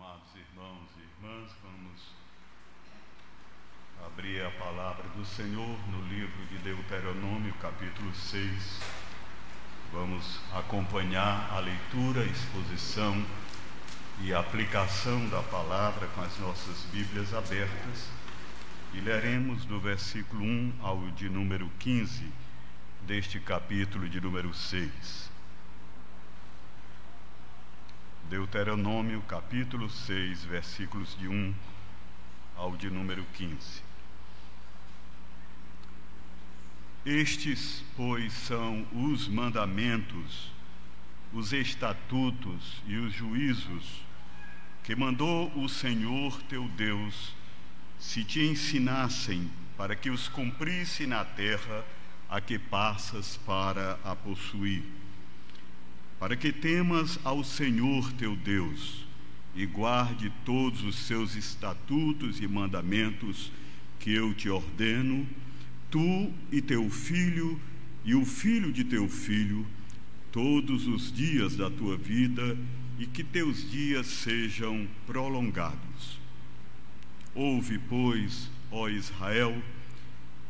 amados irmãos e irmãs, vamos abrir a palavra do Senhor no livro de Deuteronômio, capítulo 6. Vamos acompanhar a leitura, exposição e aplicação da palavra com as nossas Bíblias abertas e leremos do versículo 1 ao de número 15 deste capítulo de número 6. Deuteronômio capítulo 6, versículos de 1 ao de número 15. Estes, pois, são os mandamentos, os estatutos e os juízos que mandou o Senhor teu Deus, se te ensinassem para que os cumprisse na terra a que passas para a possuir para que temas ao Senhor teu Deus e guarde todos os seus estatutos e mandamentos que eu te ordeno, tu e teu filho e o filho de teu filho, todos os dias da tua vida, e que teus dias sejam prolongados. Ouve, pois, ó Israel,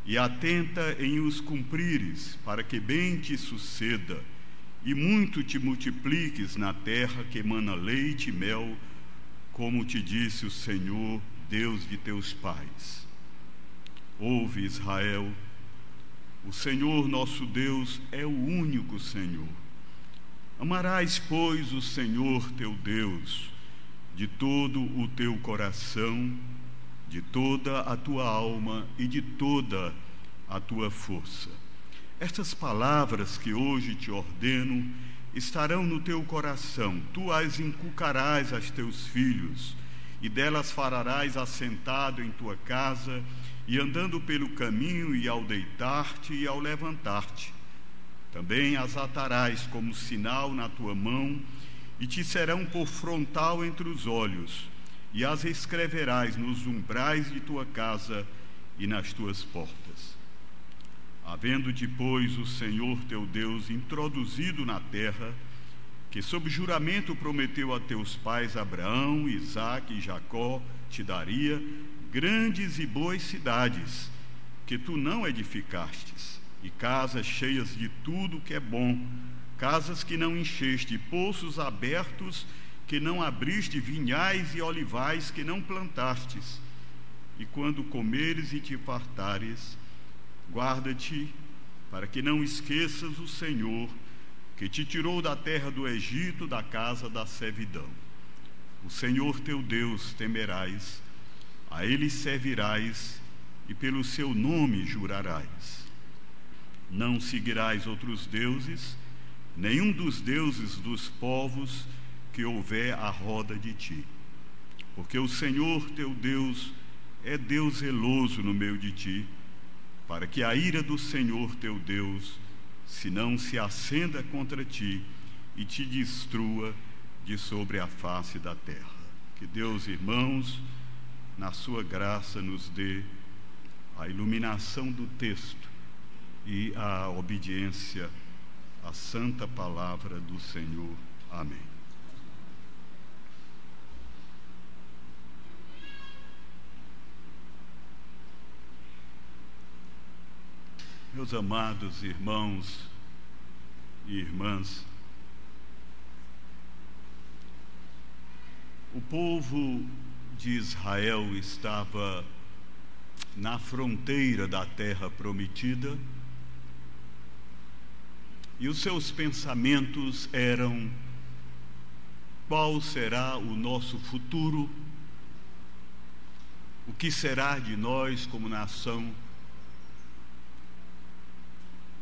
e atenta em os cumprires, para que bem te suceda e muito te multipliques na terra que emana leite e mel, como te disse o Senhor, Deus de teus pais. Ouve, Israel, o Senhor nosso Deus é o único Senhor. Amarás, pois, o Senhor teu Deus de todo o teu coração, de toda a tua alma e de toda a tua força estas palavras que hoje te ordeno estarão no teu coração, tu as inculcarás aos teus filhos, e delas farás assentado em tua casa, e andando pelo caminho, e ao deitar-te e ao levantar-te. Também as atarás como sinal na tua mão, e te serão por frontal entre os olhos, e as escreverás nos umbrais de tua casa e nas tuas portas havendo depois o Senhor teu Deus introduzido na terra, que sob juramento prometeu a teus pais Abraão, Isaque e Jacó, te daria grandes e boas cidades, que tu não edificastes, e casas cheias de tudo que é bom, casas que não encheste, poços abertos que não abriste, vinhais e olivais que não plantastes. E quando comeres e te fartares, Guarda-te para que não esqueças o Senhor que te tirou da terra do Egito, da casa da servidão. O Senhor teu Deus temerás, a ele servirás e pelo seu nome jurarás. Não seguirás outros deuses, nenhum dos deuses dos povos que houver à roda de ti. Porque o Senhor teu Deus é Deus zeloso no meio de ti para que a ira do Senhor teu Deus se não se acenda contra ti e te destrua de sobre a face da terra. Que Deus, irmãos, na sua graça nos dê a iluminação do texto e a obediência à santa palavra do Senhor. Amém. Meus amados irmãos e irmãs, o povo de Israel estava na fronteira da terra prometida e os seus pensamentos eram: qual será o nosso futuro? O que será de nós como nação?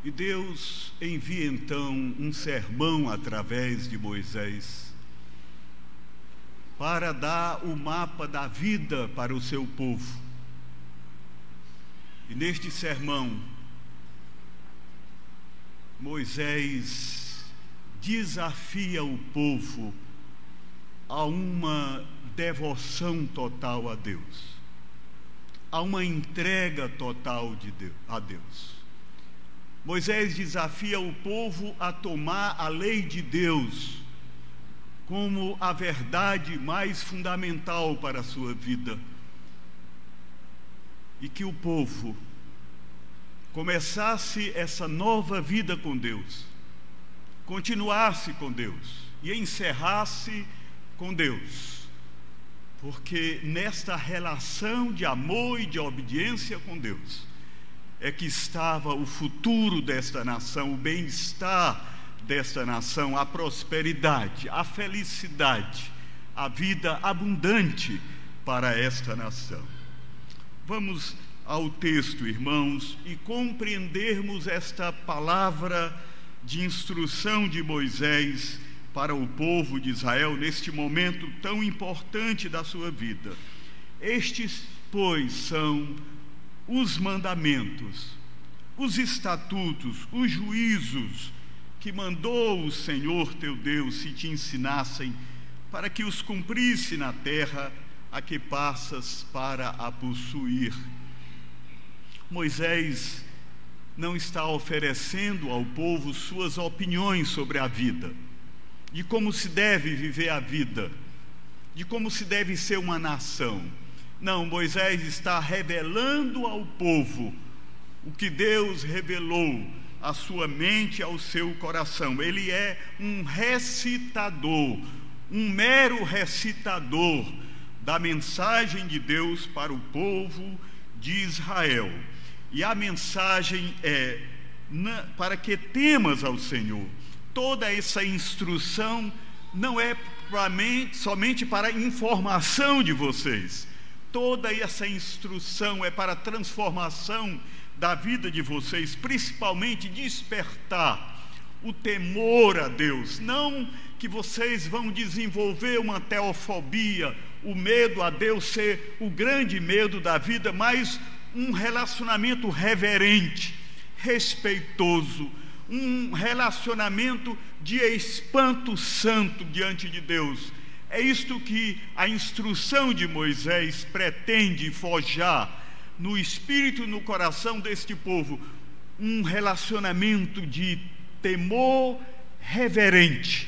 E Deus envia então um sermão através de Moisés para dar o mapa da vida para o seu povo. E neste sermão, Moisés desafia o povo a uma devoção total a Deus, a uma entrega total de Deus, a Deus. Moisés desafia o povo a tomar a lei de Deus como a verdade mais fundamental para a sua vida. E que o povo começasse essa nova vida com Deus, continuasse com Deus e encerrasse com Deus. Porque nesta relação de amor e de obediência com Deus é que estava o futuro desta nação, o bem-estar desta nação, a prosperidade, a felicidade, a vida abundante para esta nação. Vamos ao texto, irmãos, e compreendermos esta palavra de instrução de Moisés para o povo de Israel neste momento tão importante da sua vida. Estes, pois, são os mandamentos, os estatutos, os juízos, que mandou o Senhor teu Deus se te ensinassem, para que os cumprisse na terra a que passas para a possuir. Moisés não está oferecendo ao povo suas opiniões sobre a vida, de como se deve viver a vida, de como se deve ser uma nação. Não, Moisés está revelando ao povo o que Deus revelou a sua mente ao seu coração. Ele é um recitador, um mero recitador da mensagem de Deus para o povo de Israel. E a mensagem é para que temas ao Senhor. Toda essa instrução não é somente para informação de vocês. Toda essa instrução é para transformação da vida de vocês, principalmente despertar o temor a Deus, não que vocês vão desenvolver uma teofobia, o medo a Deus ser o grande medo da vida, mas um relacionamento reverente, respeitoso, um relacionamento de espanto santo diante de Deus. É isto que a instrução de Moisés pretende forjar no espírito e no coração deste povo um relacionamento de temor reverente,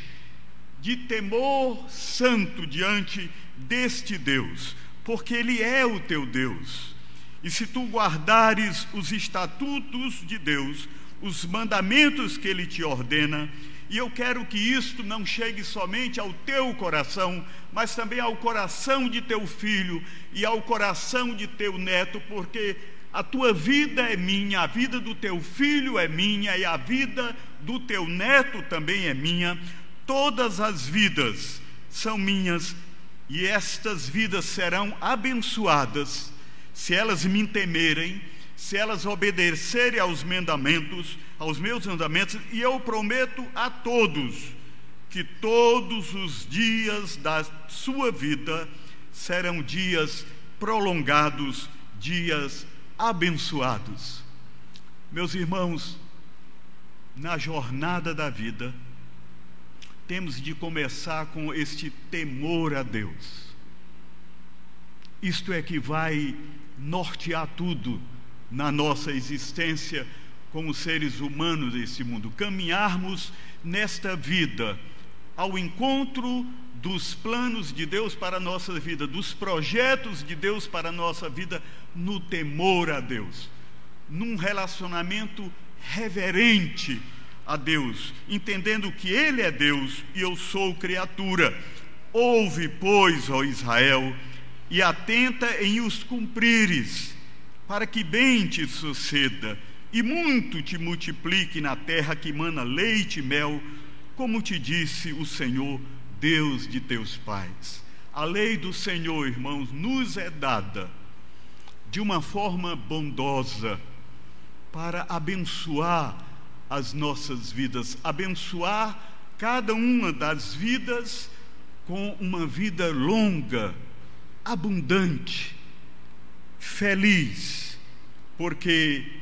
de temor santo diante deste Deus, porque Ele é o teu Deus. E se tu guardares os estatutos de Deus, os mandamentos que Ele te ordena, e eu quero que isto não chegue somente ao teu coração, mas também ao coração de teu filho e ao coração de teu neto, porque a tua vida é minha, a vida do teu filho é minha e a vida do teu neto também é minha. Todas as vidas são minhas e estas vidas serão abençoadas se elas me temerem, se elas obedecerem aos mandamentos aos meus mandamentos, e eu prometo a todos que todos os dias da sua vida serão dias prolongados, dias abençoados. Meus irmãos, na jornada da vida, temos de começar com este temor a Deus. Isto é que vai nortear tudo na nossa existência como seres humanos desse mundo, caminharmos nesta vida ao encontro dos planos de Deus para a nossa vida, dos projetos de Deus para a nossa vida, no temor a Deus, num relacionamento reverente a Deus, entendendo que Ele é Deus e eu sou criatura. Ouve, pois, ó Israel, e atenta em os cumprires, para que bem te suceda e muito te multiplique na terra que mana leite e mel, como te disse o Senhor, Deus de teus pais. A lei do Senhor, irmãos, nos é dada de uma forma bondosa para abençoar as nossas vidas, abençoar cada uma das vidas com uma vida longa, abundante, feliz, porque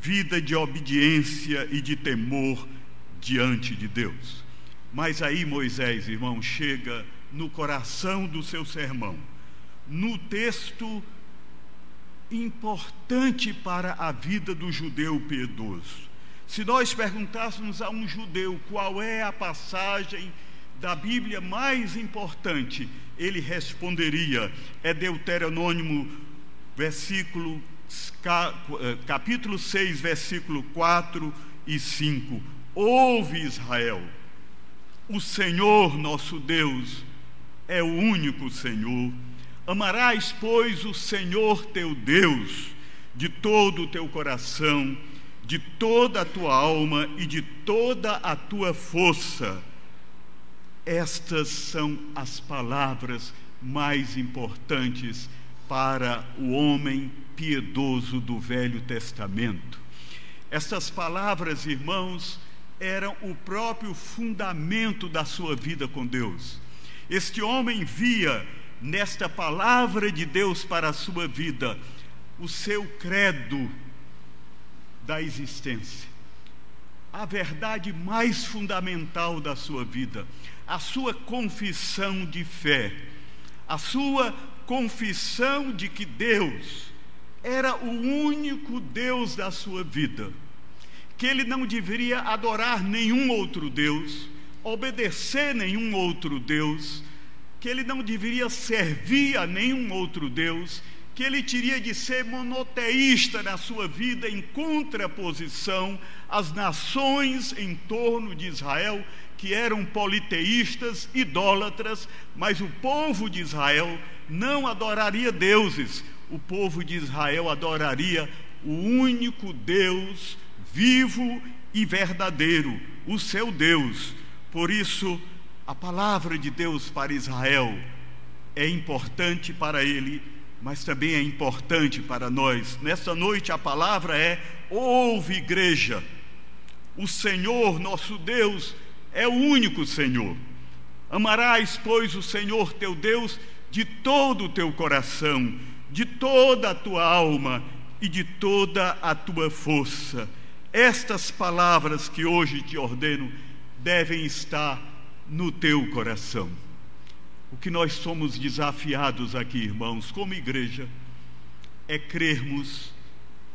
vida de obediência e de temor diante de Deus. Mas aí Moisés, irmão, chega no coração do seu sermão, no texto importante para a vida do judeu piedoso. Se nós perguntássemos a um judeu qual é a passagem da Bíblia mais importante, ele responderia. É Deuteronômio, versículo, capítulo 6, versículo 4 e 5. Ouve Israel, o Senhor nosso Deus é o único Senhor. Amarás, pois, o Senhor teu Deus de todo o teu coração, de toda a tua alma e de toda a tua força. Estas são as palavras mais importantes para o homem piedoso do Velho Testamento. Estas palavras, irmãos, eram o próprio fundamento da sua vida com Deus. Este homem via nesta palavra de Deus para a sua vida o seu credo da existência, a verdade mais fundamental da sua vida, a sua confissão de fé, a sua confissão de que Deus era o único Deus da sua vida, que ele não deveria adorar nenhum outro Deus, obedecer nenhum outro Deus, que ele não deveria servir a nenhum outro Deus, que ele teria de ser monoteísta na sua vida, em contraposição às nações em torno de Israel, que eram politeístas, idólatras, mas o povo de Israel não adoraria deuses, o povo de Israel adoraria o único Deus vivo e verdadeiro, o seu Deus. Por isso, a palavra de Deus para Israel é importante para ele, mas também é importante para nós. Nesta noite, a palavra é: ouve, igreja, o Senhor nosso Deus é o único Senhor. Amarás, pois, o Senhor teu Deus de todo o teu coração de toda a tua alma e de toda a tua força. Estas palavras que hoje te ordeno devem estar no teu coração. O que nós somos desafiados aqui, irmãos, como igreja, é crermos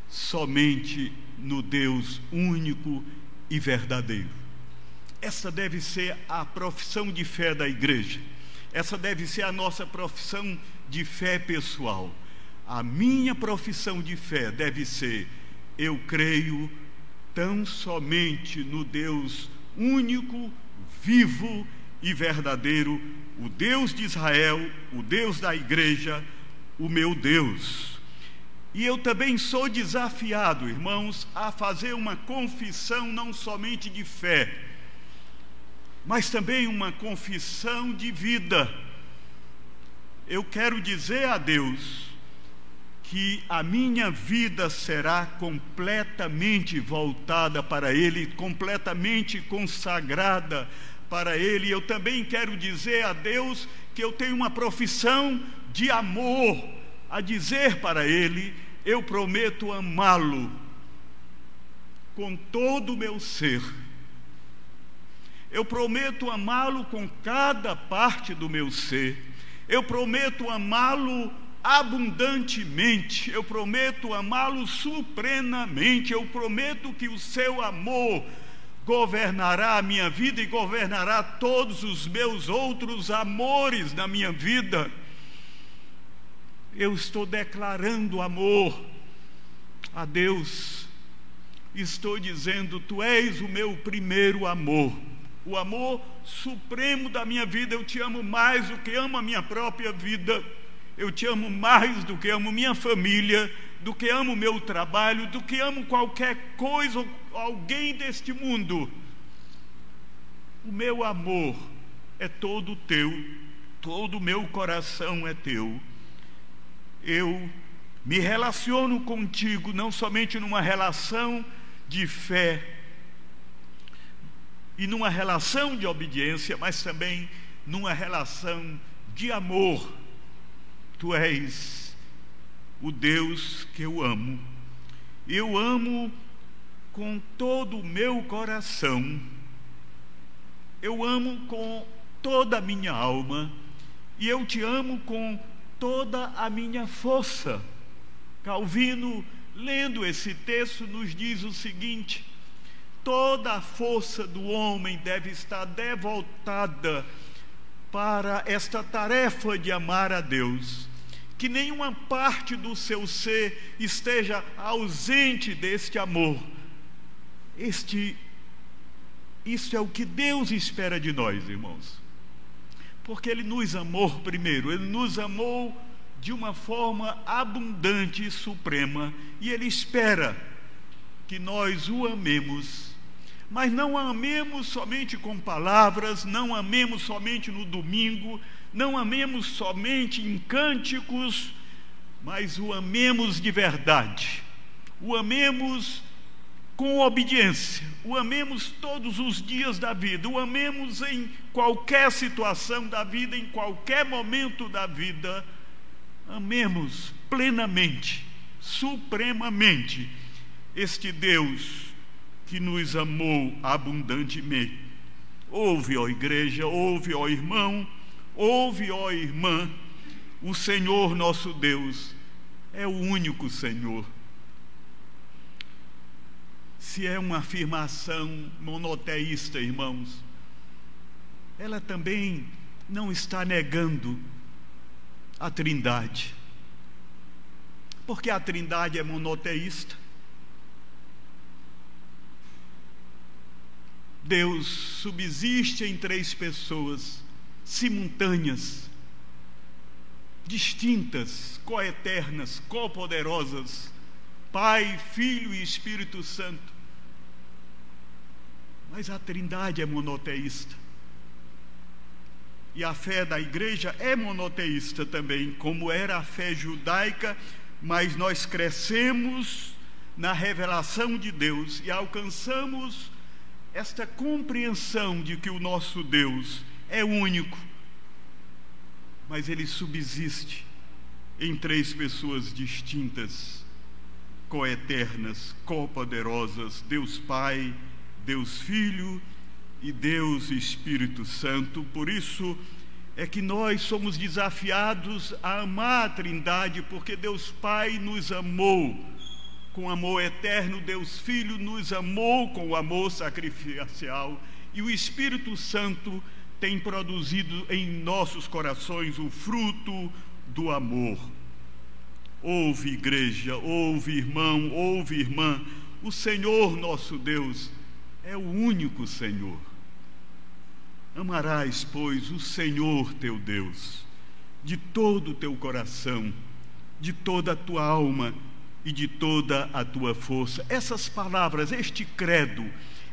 somente no Deus único e verdadeiro. Essa deve ser a profissão de fé da igreja. Essa deve ser a nossa profissão de fé pessoal a minha profissão de fé deve ser: eu creio tão somente no Deus único, vivo e verdadeiro, o Deus de Israel, o Deus da igreja, o meu Deus. E eu também sou desafiado, irmãos, a fazer uma confissão não somente de fé, mas também uma confissão de vida. Eu quero dizer a Deus que a minha vida será completamente voltada para Ele, completamente consagrada para Ele. Eu também quero dizer a Deus que eu tenho uma profissão de amor a dizer para Ele: eu prometo amá-lo com todo o meu ser. Eu prometo amá-lo com cada parte do meu ser. Eu prometo amá-lo abundantemente, eu prometo amá-lo supremamente, eu prometo que o seu amor governará a minha vida e governará todos os meus outros amores na minha vida. Eu estou declarando amor a Deus, estou dizendo: Tu és o meu primeiro amor, o amor supremo da minha vida. Eu te amo mais do que amo a minha própria vida. Eu te amo mais do que amo minha família, do que amo meu trabalho, do que amo qualquer coisa ou alguém deste mundo. O meu amor é todo teu, todo o meu coração é teu. Eu me relaciono contigo não somente numa relação de fé e numa relação de obediência, mas também numa relação de amor Tu és o Deus que eu amo. Eu amo com todo o meu coração. Eu amo com toda a minha alma. E eu te amo com toda a minha força. Calvino, lendo esse texto, nos diz o seguinte: toda a força do homem deve estar devotada para esta tarefa de amar a Deus. Que nenhuma parte do seu ser esteja ausente deste amor. Este isso é o que Deus espera de nós, irmãos. Porque ele nos amou primeiro, ele nos amou de uma forma abundante e suprema, e ele espera que nós o amemos mas não amemos somente com palavras, não amemos somente no domingo, não amemos somente em cânticos, mas o amemos de verdade, o amemos com obediência, o amemos todos os dias da vida, o amemos em qualquer situação da vida, em qualquer momento da vida, amemos plenamente, supremamente este Deus que nos amou abundantemente. Ouve, ó igreja, ouve, ó irmão, ouve, ó irmã, o Senhor nosso Deus é o único Senhor. Se é uma afirmação monoteísta, irmãos, ela também não está negando a Trindade. Porque a Trindade é monoteísta. Deus subsiste em três pessoas simultâneas, distintas, coeternas, copoderosas, Pai, Filho e Espírito Santo. Mas a Trindade é monoteísta. E a fé da igreja é monoteísta também, como era a fé judaica, mas nós crescemos na revelação de Deus e alcançamos esta compreensão de que o nosso Deus é único, mas ele subsiste em três pessoas distintas, coeternas, copoderosas: Deus Pai, Deus Filho e Deus Espírito Santo. Por isso é que nós somos desafiados a amar a Trindade, porque Deus Pai nos amou com amor eterno, Deus Filho nos amou com o amor sacrificial e o Espírito Santo tem produzido em nossos corações o fruto do amor. Ouve, igreja, ouve, irmão, ouve, irmã, o Senhor nosso Deus é o único Senhor. Amarás, pois, o Senhor teu Deus, de todo o teu coração, de toda a tua alma e de toda a tua força. Essas palavras, este credo,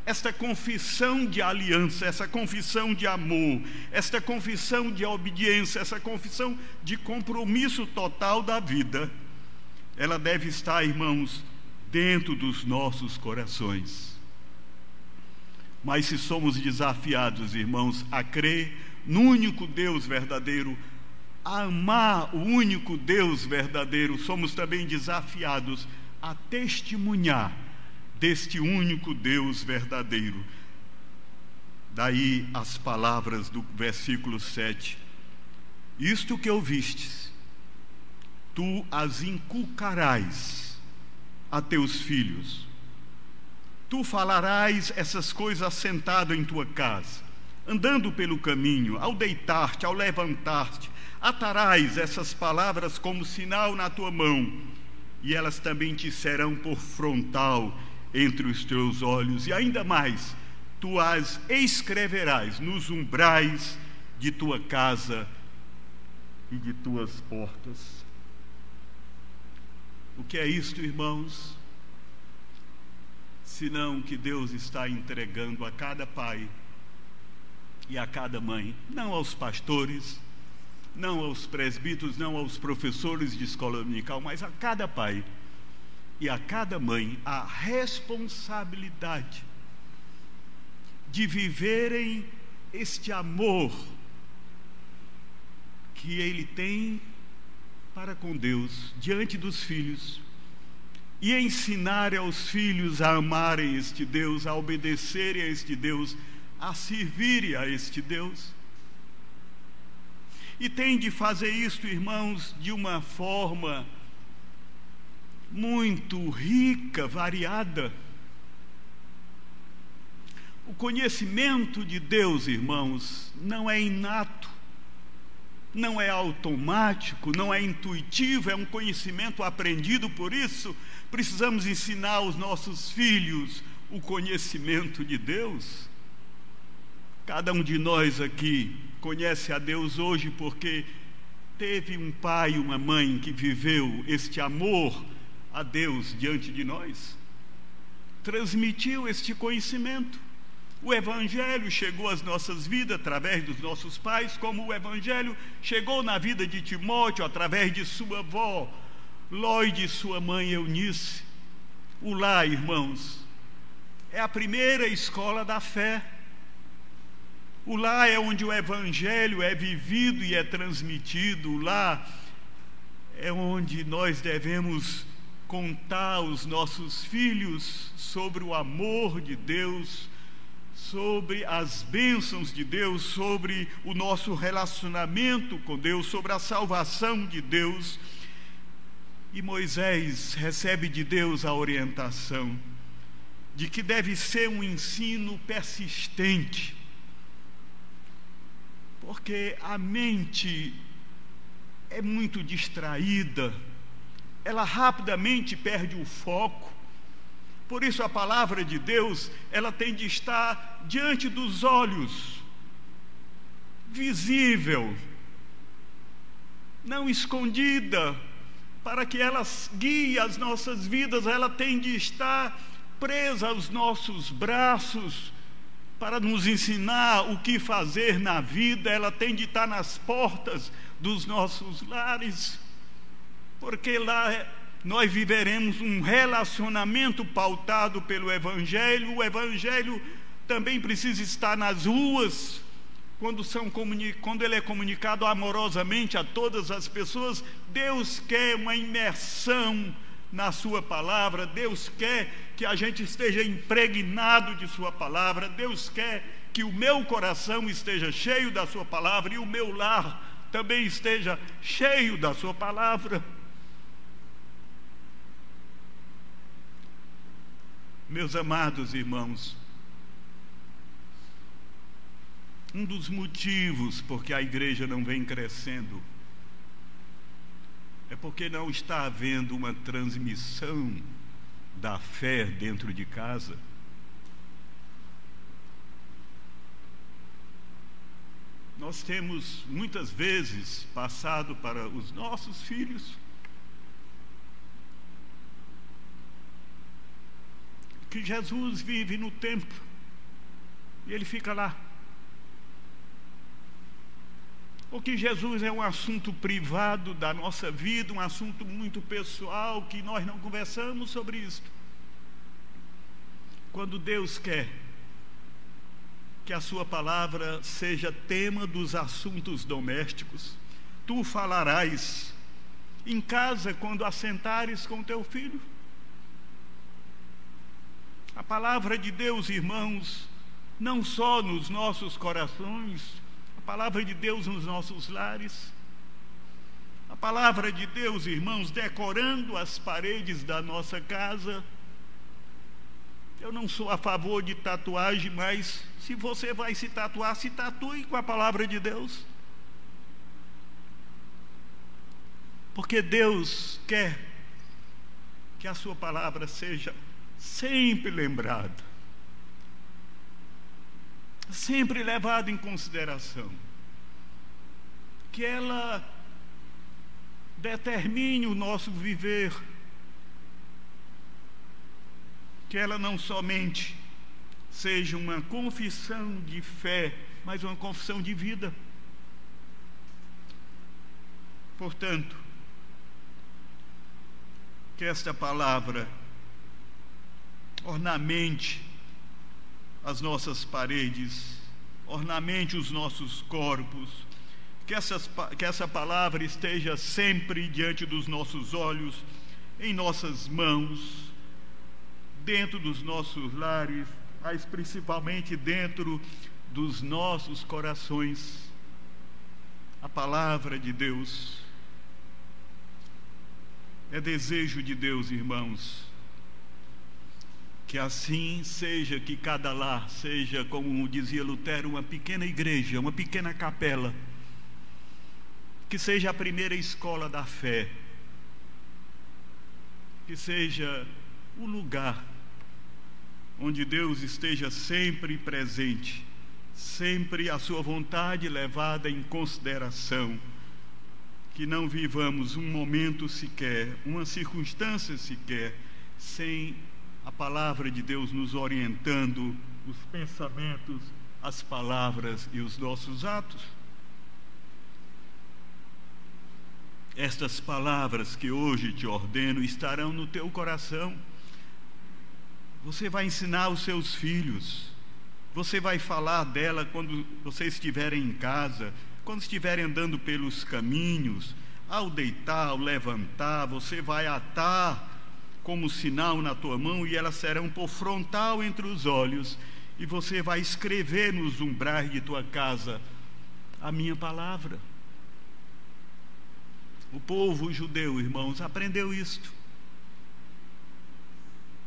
esta confissão de aliança, essa confissão de amor, esta confissão de obediência, essa confissão de compromisso total da vida, ela deve estar, irmãos, dentro dos nossos corações. Mas se somos desafiados, irmãos, a crer no único Deus verdadeiro, a amar o único Deus verdadeiro, somos também desafiados a testemunhar deste único Deus verdadeiro. Daí as palavras do versículo 7. Isto que ouvistes, tu as inculcarás a teus filhos. Tu falarás essas coisas assentado em tua casa, andando pelo caminho, ao deitar-te, ao levantar-te, atarás essas palavras como sinal na tua mão, e elas também te serão por frontal entre os teus olhos, e ainda mais, tu as escreverás nos umbrais de tua casa e de tuas portas. O que é isto, irmãos? Senão que Deus está entregando a cada pai e a cada mãe, não aos pastores, não aos presbíteros, não aos professores de escola dominical, mas a cada pai e a cada mãe a responsabilidade de viverem este amor que ele tem para com Deus diante dos filhos e ensinar aos filhos a amarem este Deus, a obedecerem a este Deus, a servirem a este Deus. E tem de fazer isto, irmãos, de uma forma muito rica, variada. O conhecimento de Deus, irmãos, não é inato, não é automático, não é intuitivo, é um conhecimento aprendido, por isso precisamos ensinar aos nossos filhos o conhecimento de Deus. Cada um de nós aqui conhece a Deus hoje porque teve um pai e uma mãe que viveu este amor a Deus diante de nós, transmitiu este conhecimento. O Evangelho chegou às nossas vidas através dos nossos pais, como o Evangelho chegou na vida de Timóteo através de sua avó, Lloyd e sua mãe Eunice. O lar, irmãos, é a primeira escola da fé. O lar é onde o Evangelho é vivido e é transmitido. O lar é onde nós devemos contar aos nossos filhos sobre o amor de Deus sobre as bênçãos de Deus, sobre o nosso relacionamento com Deus, sobre a salvação de Deus. E Moisés recebe de Deus a orientação de que deve ser um ensino persistente, porque a mente é muito distraída, ela rapidamente perde o foco, por isso a palavra de Deus, ela tem de estar diante dos olhos, visível, não escondida, para que ela guie as nossas vidas, ela tem de estar presa aos nossos braços, para nos ensinar o que fazer na vida, ela tem de estar nas portas dos nossos lares, porque lá nós viveremos um relacionamento pautado pelo Evangelho. O Evangelho também precisa estar nas ruas, quando, são quando ele é comunicado amorosamente a todas as pessoas. Deus quer uma imersão na Sua palavra, Deus quer que a gente esteja impregnado de Sua palavra, Deus quer que o meu coração esteja cheio da Sua palavra e o meu lar também esteja cheio da Sua palavra. Meus amados irmãos, um dos motivos porque a igreja não vem crescendo é porque não está havendo uma transmissão da fé dentro de casa. Nós temos muitas vezes passado para os nossos filhos que Jesus vive no templo e ele fica lá. Ou que Jesus é um assunto privado da nossa vida, um assunto muito pessoal, que nós não conversamos sobre isso. Quando Deus quer que a Sua palavra seja tema dos assuntos domésticos, tu falarás em casa quando assentares com teu filho a palavra de Deus, irmãos, não só nos nossos corações, a palavra de Deus nos nossos lares, a palavra de Deus, irmãos, decorando as paredes da nossa casa. Eu não sou a favor de tatuagem, mas se você vai se tatuar, se tatue com a palavra de Deus. Porque Deus quer que a sua palavra seja sempre lembrado, sempre levado em consideração, que ela determine o nosso viver, que ela não somente seja uma confissão de fé, mas uma confissão de vida. Portanto, que esta palavra ornamente as nossas paredes, ornamente os nossos corpos, que, essas, que essa palavra esteja sempre diante dos nossos olhos, em nossas mãos, dentro dos nossos lares, mas principalmente dentro dos nossos corações. A palavra de Deus é desejo de Deus, irmãos Que assim seja, que cada lar seja, como dizia Lutero, uma pequena igreja, uma pequena capela. Que seja a primeira escola da fé. Que seja o lugar onde Deus esteja sempre presente, sempre a sua vontade levada em consideração. Que não vivamos um momento sequer, uma circunstância sequer, sem a palavra de Deus nos orientando os pensamentos, as palavras e os nossos atos. Estas palavras que hoje te ordeno estarão no teu coração. Você vai ensinar os seus filhos. Você vai falar dela quando vocês estiverem em casa, quando estiverem andando pelos caminhos, ao deitar, ao levantar, você vai atar como sinal na tua mão e elas serão por frontal entre os olhos, e você vai escrever nos umbrais de tua casa a minha palavra. O povo judeu, irmãos, aprendeu isto.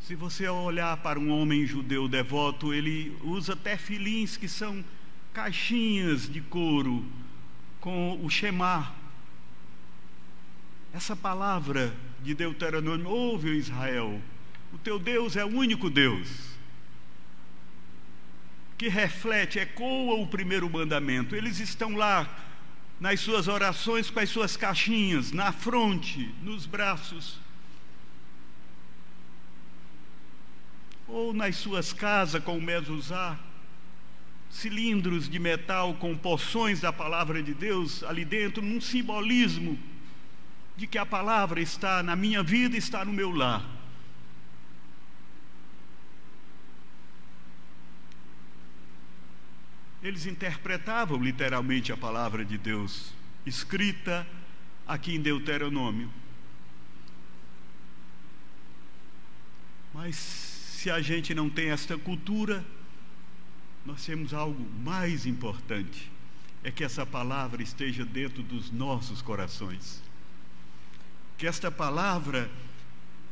Se você olhar para um homem judeu devoto, ele usa até filins que são caixinhas de couro com o Shema. Essa palavra de Deuteronômio, ouve Israel, o teu Deus é o único Deus que reflete, ecoa o primeiro mandamento. Eles estão lá nas suas orações com as suas caixinhas, na fronte, nos braços. Ou nas suas casas com o mezuzá, cilindros de metal com porções da palavra de Deus ali dentro, num simbolismo de que a palavra está na minha vida, está no meu lar. Eles interpretavam literalmente a palavra de Deus, escrita aqui em Deuteronômio. Mas se a gente não tem esta cultura, nós temos algo mais importante: é que essa palavra esteja dentro dos nossos corações que esta palavra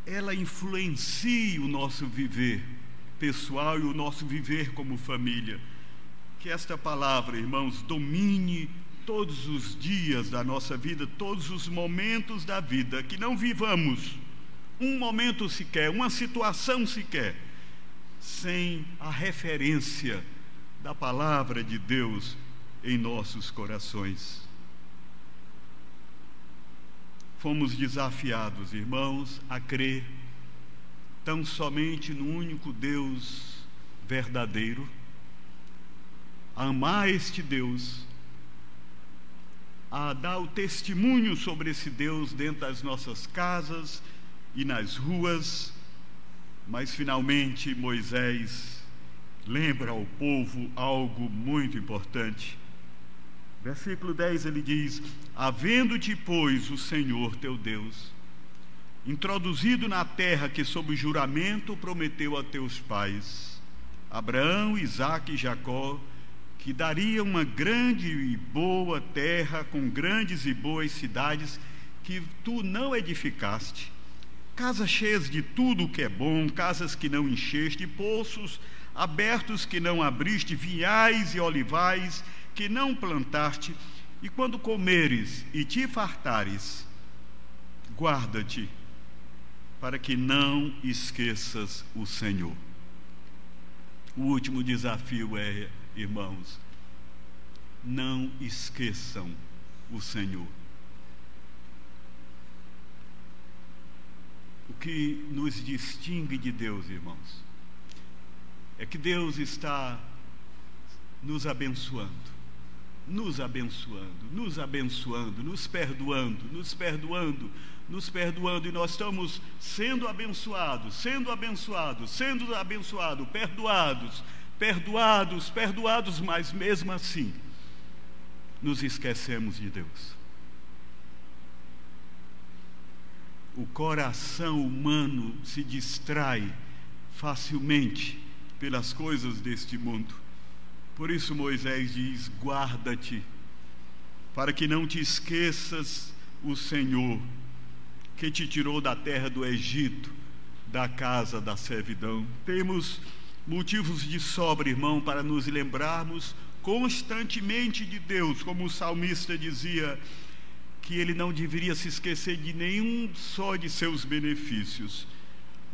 ela influencie o nosso viver pessoal e o nosso viver como família. Que esta palavra, irmãos, domine todos os dias da nossa vida, todos os momentos da vida, que não vivamos um momento sequer, uma situação sequer, sem a referência da palavra de Deus em nossos corações fomos desafiados, irmãos, a crer tão somente no único Deus verdadeiro, a amar este Deus, a dar o testemunho sobre esse Deus dentro das nossas casas e nas ruas, mas finalmente Moisés lembra ao povo algo muito importante. Versículo 10 ele diz: Havendo-te, pois, o Senhor teu Deus, introduzido na terra que, sob juramento, prometeu a teus pais, Abraão, Isaque e Jacó, que daria uma grande e boa terra com grandes e boas cidades que tu não edificaste, casas cheias de tudo o que é bom, casas que não encheste, poços abertos que não abriste, vinhais e olivais que não plantaste, e quando comeres e te fartares, guarda-te, para que não esqueças o Senhor. O último desafio é, irmãos, não esqueçam o Senhor. O que nos distingue de Deus, irmãos, é que Deus está nos abençoando nos abençoando, nos abençoando, nos perdoando, nos perdoando, nos perdoando, e nós estamos sendo abençoados, sendo abençoados, sendo abençoados, perdoados, perdoados, perdoados, mas mesmo assim, nos esquecemos de Deus. O coração humano se distrai facilmente pelas coisas deste mundo por isso Moisés diz: guarda-te, para que não te esqueças o Senhor, que te tirou da terra do Egito, da casa da servidão. Temos motivos de sobra, irmão, para nos lembrarmos constantemente de Deus, como o salmista dizia, que ele não deveria se esquecer de nenhum só de seus benefícios.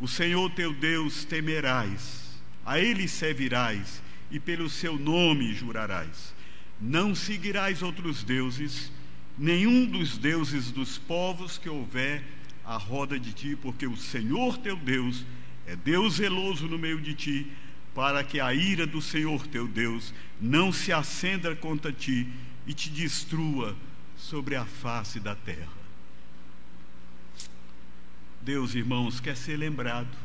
O Senhor teu Deus temerás, a Ele servirás e pelo seu nome jurarás. Não seguirás outros deuses, nenhum dos deuses dos povos que houver à roda de ti, porque o Senhor teu Deus é Deus zeloso no meio de ti, para que a ira do Senhor teu Deus não se acenda contra ti e te destrua sobre a face da terra. Deus, irmãos, quer ser lembrado,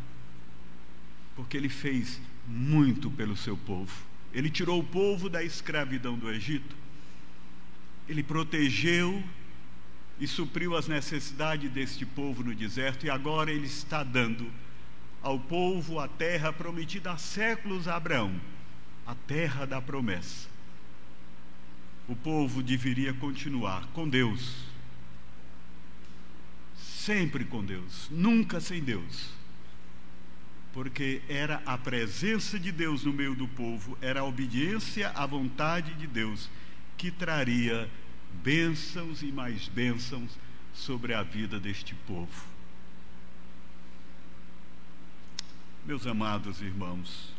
porque Ele fez muito pelo seu povo. Ele tirou o povo da escravidão do Egito, Ele protegeu e supriu as necessidades deste povo no deserto, e agora Ele está dando ao povo a terra prometida há séculos a Abraão, a terra da promessa. O povo deveria continuar com Deus, sempre com Deus, nunca sem Deus, porque era a presença de Deus no meio do povo, era a obediência à vontade de Deus que traria bênçãos e mais bênçãos sobre a vida deste povo. Meus amados irmãos,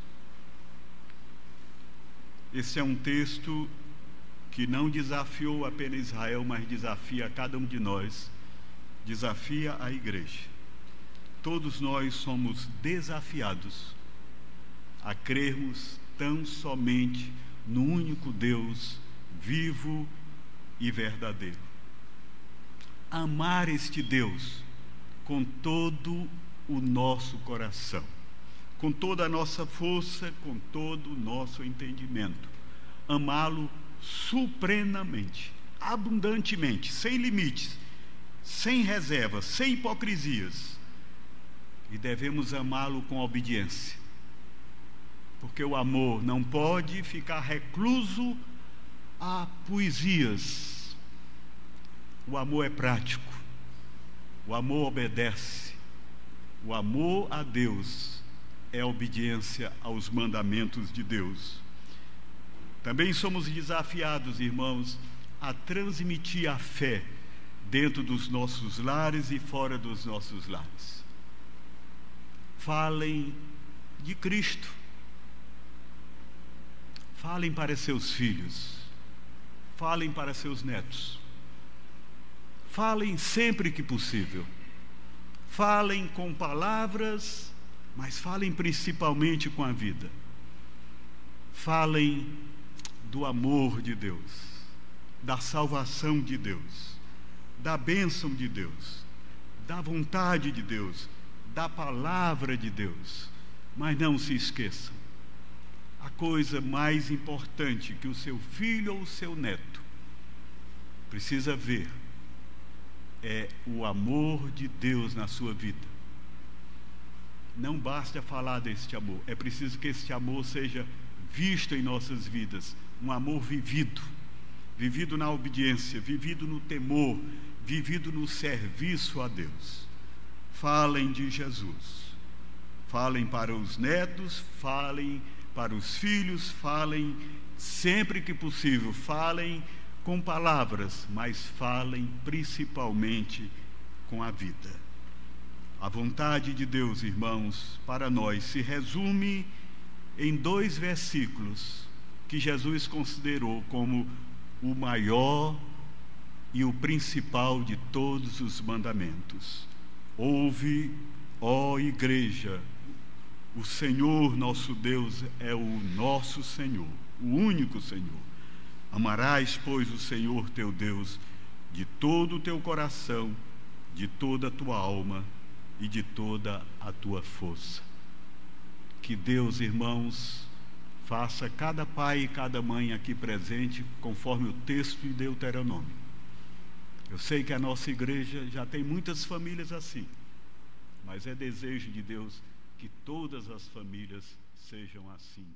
esse é um texto que não desafiou apenas Israel, mas desafia cada um de nós, desafia a igreja. Todos nós somos desafiados a crermos tão somente no único Deus vivo e verdadeiro. Amar este Deus com todo o nosso coração, com toda a nossa força, com todo o nosso entendimento. Amá-lo supremamente, abundantemente, sem limites, sem reservas, sem hipocrisias. E devemos amá-lo com obediência. Porque o amor não pode ficar recluso a poesias. O amor é prático. O amor obedece. O amor a Deus é a obediência aos mandamentos de Deus. Também somos desafiados, irmãos, a transmitir a fé dentro dos nossos lares e fora dos nossos lares. Falem de Cristo. Falem para seus filhos. Falem para seus netos. Falem sempre que possível. Falem com palavras, mas falem principalmente com a vida. Falem do amor de Deus, da salvação de Deus, da bênção de Deus, da vontade de Deus, da palavra de Deus. Mas não se esqueçam, a coisa mais importante que o seu filho ou o seu neto precisa ver é o amor de Deus na sua vida. Não basta falar deste amor, é preciso que este amor seja visto em nossas vidas, um amor vivido, vivido na obediência, vivido no temor, vivido no serviço a Deus. Falem de Jesus. Falem para os netos, falem para os filhos, falem sempre que possível, falem com palavras, mas falem principalmente com a vida. A vontade de Deus, irmãos, para nós se resume em dois versículos que Jesus considerou como o maior e o principal de todos os mandamentos. Ouve, ó Igreja, o Senhor nosso Deus é o nosso Senhor, o único Senhor. Amarás, pois, o Senhor teu Deus de todo o teu coração, de toda a tua alma e de toda a tua força. Que Deus, irmãos, faça cada pai e cada mãe aqui presente conforme o texto de Deuteronômio. Eu sei que a nossa igreja já tem muitas famílias assim, mas é desejo de Deus que todas as famílias sejam assim.